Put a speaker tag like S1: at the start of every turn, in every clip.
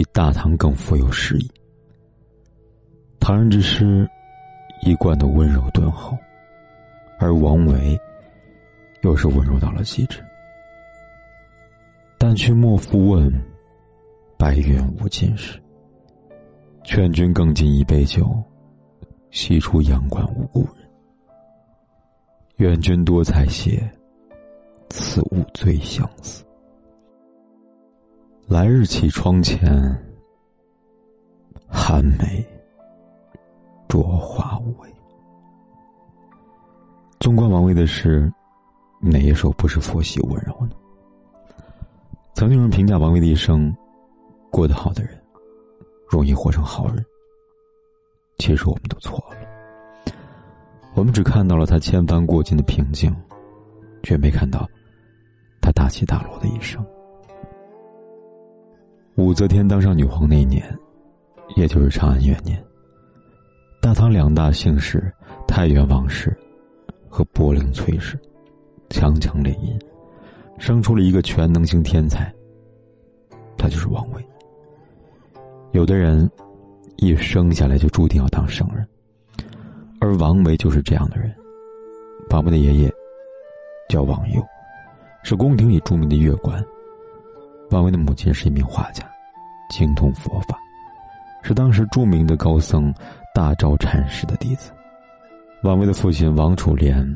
S1: 比大唐更富有诗意。唐人之诗一贯的温柔敦厚，而王维又是温柔到了极致。但却莫复问，白云无尽时。劝君更尽一杯酒，西出阳关无故人。愿君多采撷，此物最相思。来日绮窗前，寒梅着花未？纵观王维的诗，哪一首不是佛系温柔呢？曾经有人评价王维的一生，过得好的人，容易活成好人。其实我们都错了，我们只看到了他千帆过尽的平静，却没看到他大起大落的一生。武则天当上女皇那一年，也就是长安元年，大唐两大姓氏太原王氏和柏林崔氏强强联姻，生出了一个全能型天才。他就是王维。有的人一生下来就注定要当圣人，而王维就是这样的人。王维的爷爷叫王佑，是宫廷里著名的乐官。王维的母亲是一名画家，精通佛法，是当时著名的高僧大昭禅师的弟子。王维的父亲王楚莲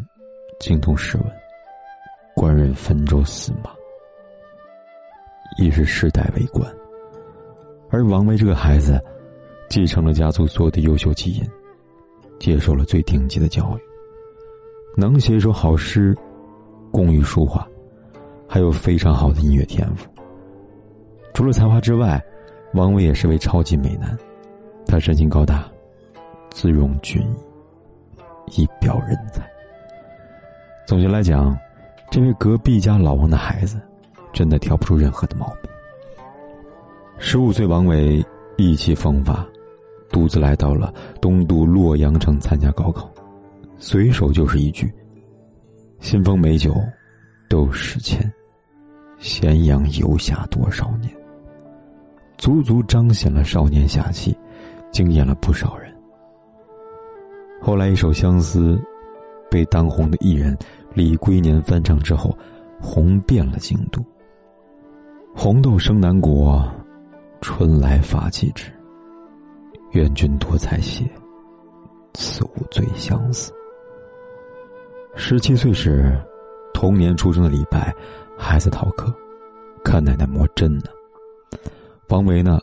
S1: 精通诗文，官任汾州司马，亦是世代为官。而王维这个孩子，继承了家族所有的优秀基因，接受了最顶级的教育，能写一首好诗，工于书画，还有非常好的音乐天赋。除了才华之外，王维也是位超级美男。他身形高大，姿容俊逸，一表人才。总结来讲，这位隔壁家老王的孩子，真的挑不出任何的毛病。十五岁，王维意气风发，独自来到了东都洛阳城参加高考，随手就是一句：“新丰美酒斗十千，咸阳游侠多少年。”足足彰显了少年侠气，惊艳了不少人。后来一首《相思》被当红的艺人李龟年翻唱之后，红遍了京都。红豆生南国，春来发几枝。愿君多采撷，此物最相思。十七岁时，同年出生的李白还在逃课，看奶奶磨针呢。王维呢，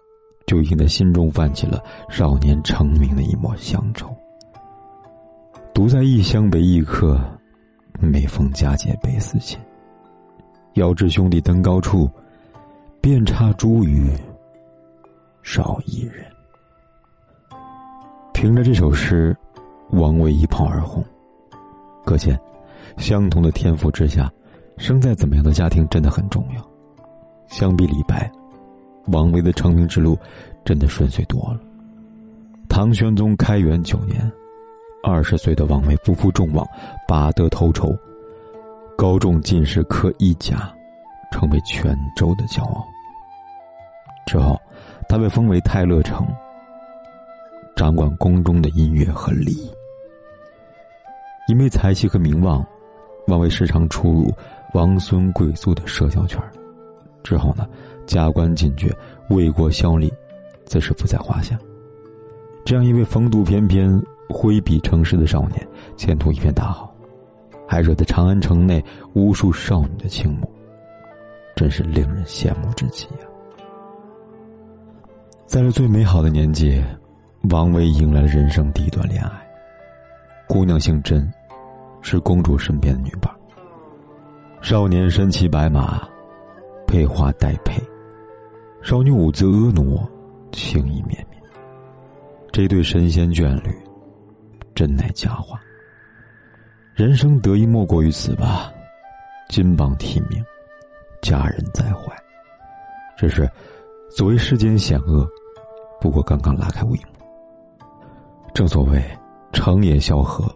S1: 就已经在心中泛起了少年成名的一抹乡愁。独在异乡为异客，每逢佳节倍思亲。遥知兄弟登高处，遍插茱萸少一人。凭着这首诗，王维一炮而红。可见，相同的天赋之下，生在怎么样的家庭真的很重要。相比李白。王维的成名之路，真的顺遂多了。唐玄宗开元九年，二十岁的王维不负众望，拔得头筹，高中进士科一甲，成为泉州的骄傲。之后，他被封为太乐丞，掌管宫中的音乐和礼仪。因为才气和名望，王维时常出入王孙贵族的社交圈之后呢？加官进爵，为国效力，自是不在话下。这样一位风度翩翩、挥笔成诗的少年，前途一片大好，还惹得长安城内无数少女的倾慕，真是令人羡慕之极呀！在这最美好的年纪，王维迎来了人生第一段恋爱。姑娘姓甄，是公主身边的女伴。少年身骑白马，佩花戴佩。少女舞姿婀娜，情意绵绵。这对神仙眷侣，真乃佳话。人生得意莫过于此吧，金榜题名，佳人在怀。只是，所谓世间险恶，不过刚刚拉开帷幕。正所谓，成也萧何，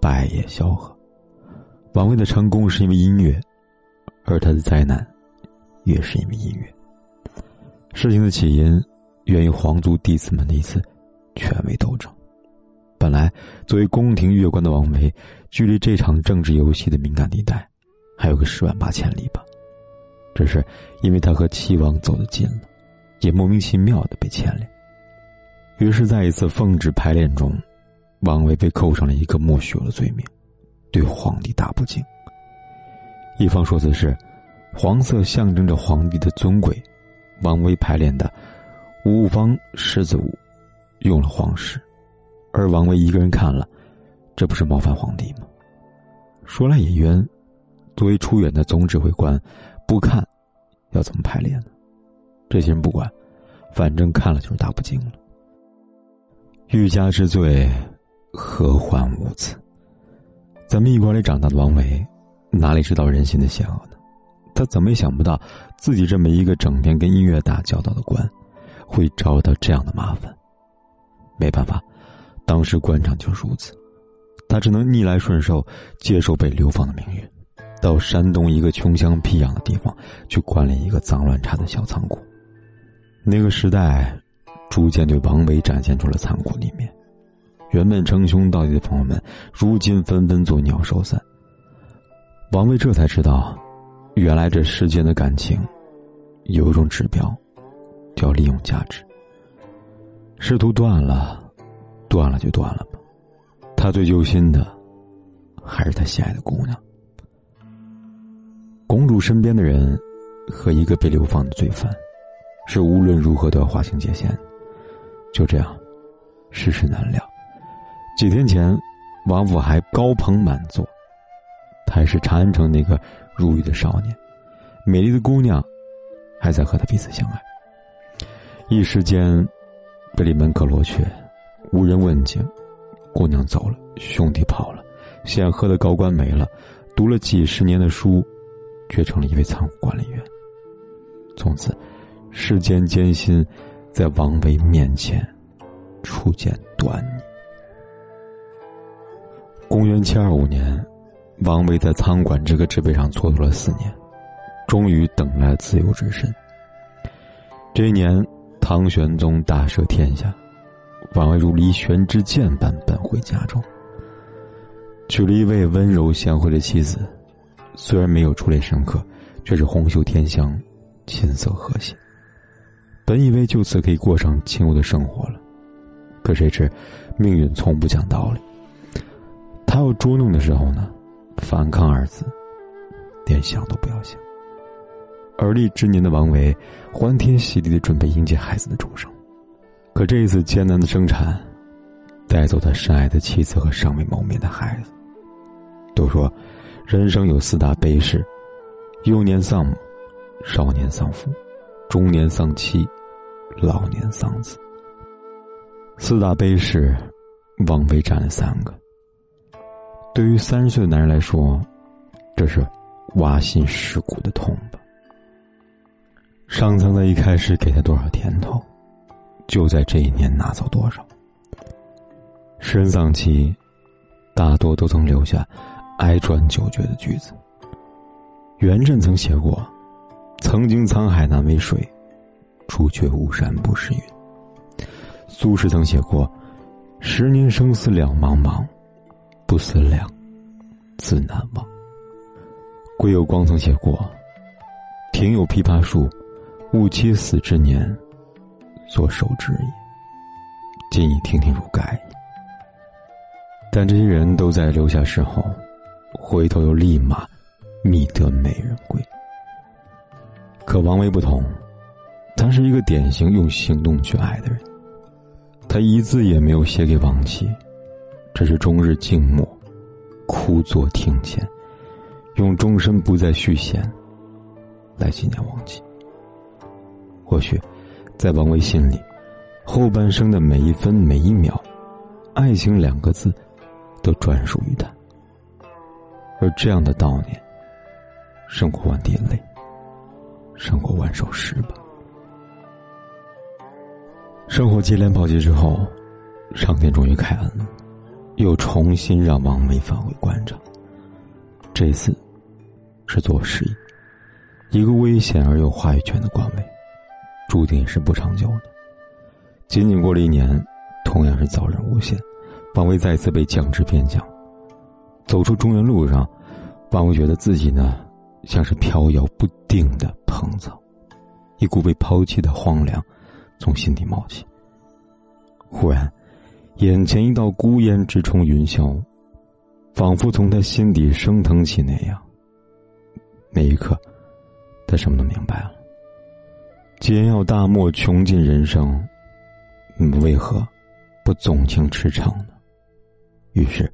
S1: 败也萧何。王维的成功是因为音乐，而他的灾难，也是因为音乐。事情的起因，源于皇族弟子们的一次权威斗争。本来作为宫廷乐官的王维，距离这场政治游戏的敏感地带，还有个十万八千里吧。只是因为他和齐王走得近了，也莫名其妙的被牵连。于是，在一次奉旨排练中，王维被扣上了一个莫须有的罪名：对皇帝大不敬。一方说辞是，黄色象征着皇帝的尊贵，王维排练的《五方狮子舞》用了皇室。而王维一个人看了，这不是冒犯皇帝吗？说来也冤，作为出演的总指挥官，不看，要怎么排练呢？这些人不管，反正看了就是大不敬了。欲加之罪，何患无辞？在蜜馆里长大的王维，哪里知道人心的险恶呢？他怎么也想不到，自己这么一个整天跟音乐打交道的官，会招到这样的麻烦。没办法。当时官场就如此，他只能逆来顺受，接受被流放的命运，到山东一个穷乡僻壤的地方去管理一个脏乱差的小仓库。那个时代，逐渐对王维展现出了残酷的一面。原本称兄道弟的朋友们，如今纷纷作鸟兽散。王维这才知道，原来这世间的感情，有一种指标，叫利用价值。仕途断了。断了就断了吧，他最揪心的，还是他心爱的姑娘。公主身边的人，和一个被流放的罪犯，是无论如何都要划清界限。就这样，世事难料。几天前，王府还高朋满座，他还是长安城那个入狱的少年，美丽的姑娘，还在和他彼此相爱。一时间，被里门可罗雀。无人问津，姑娘走了，兄弟跑了，显赫的高官没了，读了几十年的书，却成了一位仓库管理员。从此，世间艰辛，在王维面前，初见端倪。公元七二五年，王维在仓管这个职位上蹉跎了四年，终于等来了自由之身。这一年，唐玄宗大赦天下。王维如离弦之箭般奔回家中，娶了一位温柔贤惠的妻子，虽然没有出类深刻，却是红袖添香，琴瑟和谐。本以为就此可以过上轻柔的生活了，可谁知命运从不讲道理。他要捉弄的时候呢，反抗二字，连想都不要想。而立之年的王维，欢天喜地的准备迎接孩子的出生。可这一次艰难的生产，带走他深爱的妻子和尚未谋面的孩子。都说，人生有四大悲事：幼年丧母，少年丧父，中年丧妻，老年丧子。四大悲事，王维占了三个。对于三十岁的男人来说，这是挖心蚀骨的痛吧。上苍在一开始给他多少甜头？就在这一年拿走多少？诗人丧妻，大多都曾留下哀转久绝的句子。元稹曾写过：“曾经沧海难为水，除却巫山不是云。”苏轼曾写过：“十年生死两茫茫，不思量，自难忘。”归有光曾写过：“庭有枇杷树，吾妻死之年。”所受之也。今已亭亭如盖。但这些人都在留下诗后，回头又立马觅得美人归。可王维不同，他是一个典型用行动去爱的人。他一字也没有写给王琦，这是终日静默，枯坐庭前，用终身不再续弦来纪念亡妻。或许。在王维心里，后半生的每一分每一秒，爱情两个字，都专属于他。而这样的悼念，胜过万滴泪，胜过万首诗吧。生活接连暴击之后，上天终于开恩了，又重新让王维返回官场。这次是做实业，一个危险而又话语权的官位，注定是不长久的。仅仅过了一年，同样是早人无限，王维再次被降职边疆。走出中原路上，王维觉得自己呢，像是飘摇不定的蓬草，一股被抛弃的荒凉从心底冒起。忽然，眼前一道孤烟直冲云霄，仿佛从他心底升腾起那样。那一刻，他什么都明白了。既然要大漠穷尽人生，你们为何不纵情驰骋呢？于是。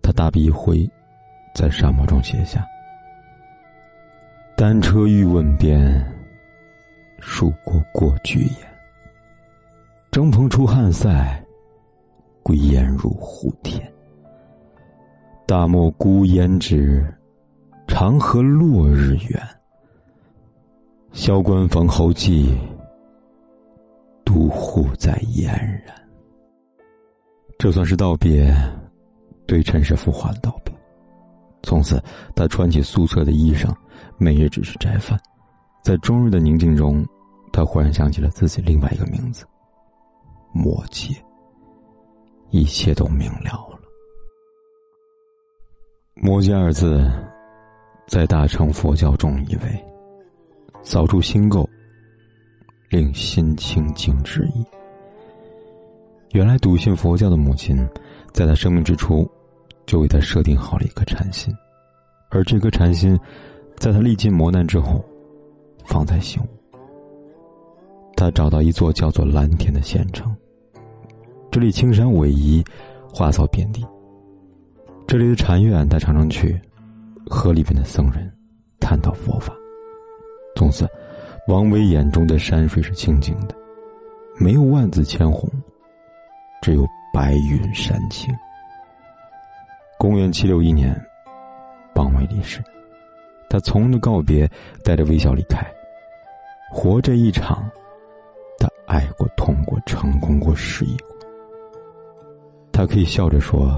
S1: 他大笔一挥，在沙漠中写下：“单车欲问边，蜀国过巨岩。征蓬出汉塞，归雁入胡天。大漠孤烟直，长河落日圆。萧关逢候骑，都护在燕然。”这算是道别。对尘世浮华的道别，从此他穿起素色的衣裳，每日只是斋饭。在终日的宁静中，他忽然想起了自己另外一个名字——魔界。一切都明了了。魔界二字，在大乘佛教中意为扫除心垢，令心清净之意。原来笃信佛教的母亲，在他生命之初。就为他设定好了一颗禅心，而这颗禅心，在他历尽磨难之后，方才醒悟。他找到一座叫做蓝田的县城，这里青山逶迤，花草遍地。这里的禅院，他常常去，和里边的僧人探讨佛法。从此，王维眼中的山水是清净的，没有万紫千红，只有白云山青。公元七六一年，王维离世，他从容告别，带着微笑离开。活这一场，他爱过、痛过、成功过、失意。他可以笑着说：“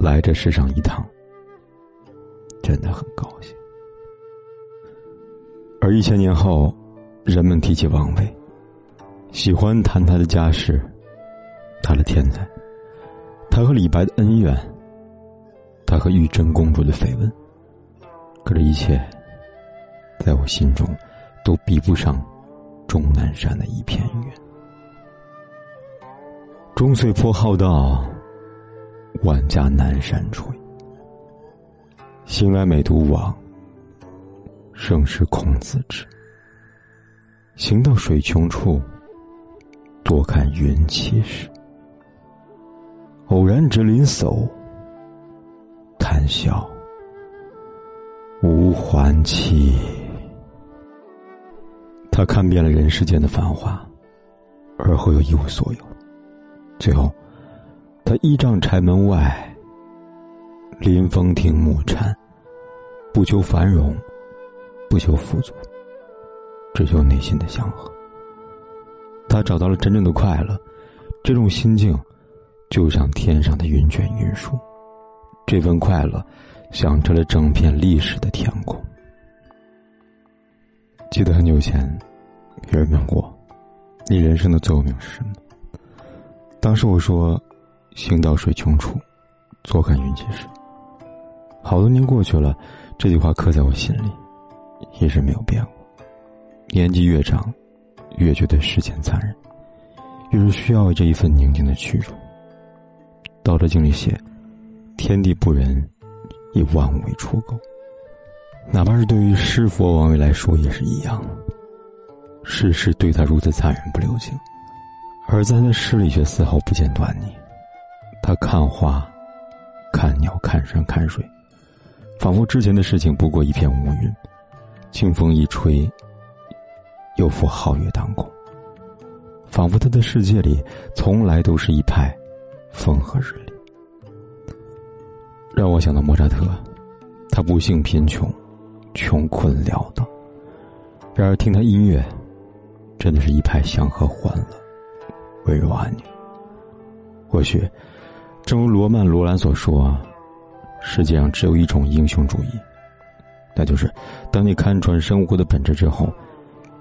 S1: 来这世上一趟，真的很高兴。”而一千年后，人们提起王维，喜欢谈他的家世，他的天才，他和李白的恩怨。他和玉真公主的绯闻，可这一切，在我心中，都比不上终南山的一片云。终岁颇浩荡，万家南山陲。兴来每独往，盛世空自知。行到水穷处，多看云起时。偶然值林叟。谈笑无还期。他看遍了人世间的繁华，而后又一无所有。最后，他依仗柴门外，临风听暮蝉，不求繁荣，不求富足，只求内心的祥和。他找到了真正的快乐，这种心境，就像天上的云卷云舒。这份快乐，响彻了整片历史的天空。记得很久前，有人问过，你人生的座右铭是什么？当时我说：“行到水穷处，坐看云起时。”好多年过去了，这句话刻在我心里，一直没有变过。年纪越长，越觉得世间残忍，越是需要这一份宁静的去处。道德经里写。天地不仁，以万物为刍狗。哪怕是对于师佛王位来说也是一样。世事对他如此残忍不留情，而在他的诗里却丝毫不见端倪。他看花，看鸟，看山，看水，仿佛之前的事情不过一片乌云。清风一吹，又复皓月当空。仿佛他的世界里从来都是一派风和日丽。让我想到莫扎特，他不幸贫穷，穷困潦倒，然而听他音乐，真的是一派祥和欢乐，温柔安宁。或许，正如罗曼·罗兰所说，世界上只有一种英雄主义，那就是当你看穿生活的本质之后，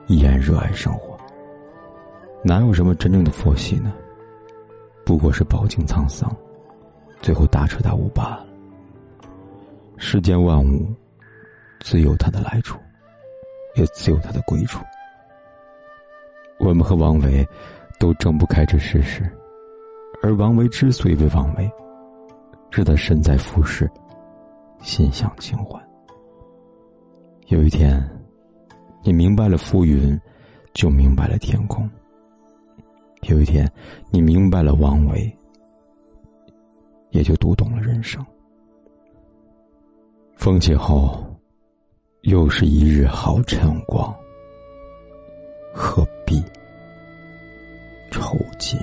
S1: 依然热爱生活。哪有什么真正的佛系呢？不过是饱经沧桑，最后大彻大悟罢了。世间万物，自有它的来处，也自有它的归处。我们和王维都睁不开这事实，而王维之所以为王维，是他身在浮世，心向清欢。有一天，你明白了浮云，就明白了天空。有一天，你明白了王维，也就读懂了人生。风起后，又是一日好晨光，何必抽筋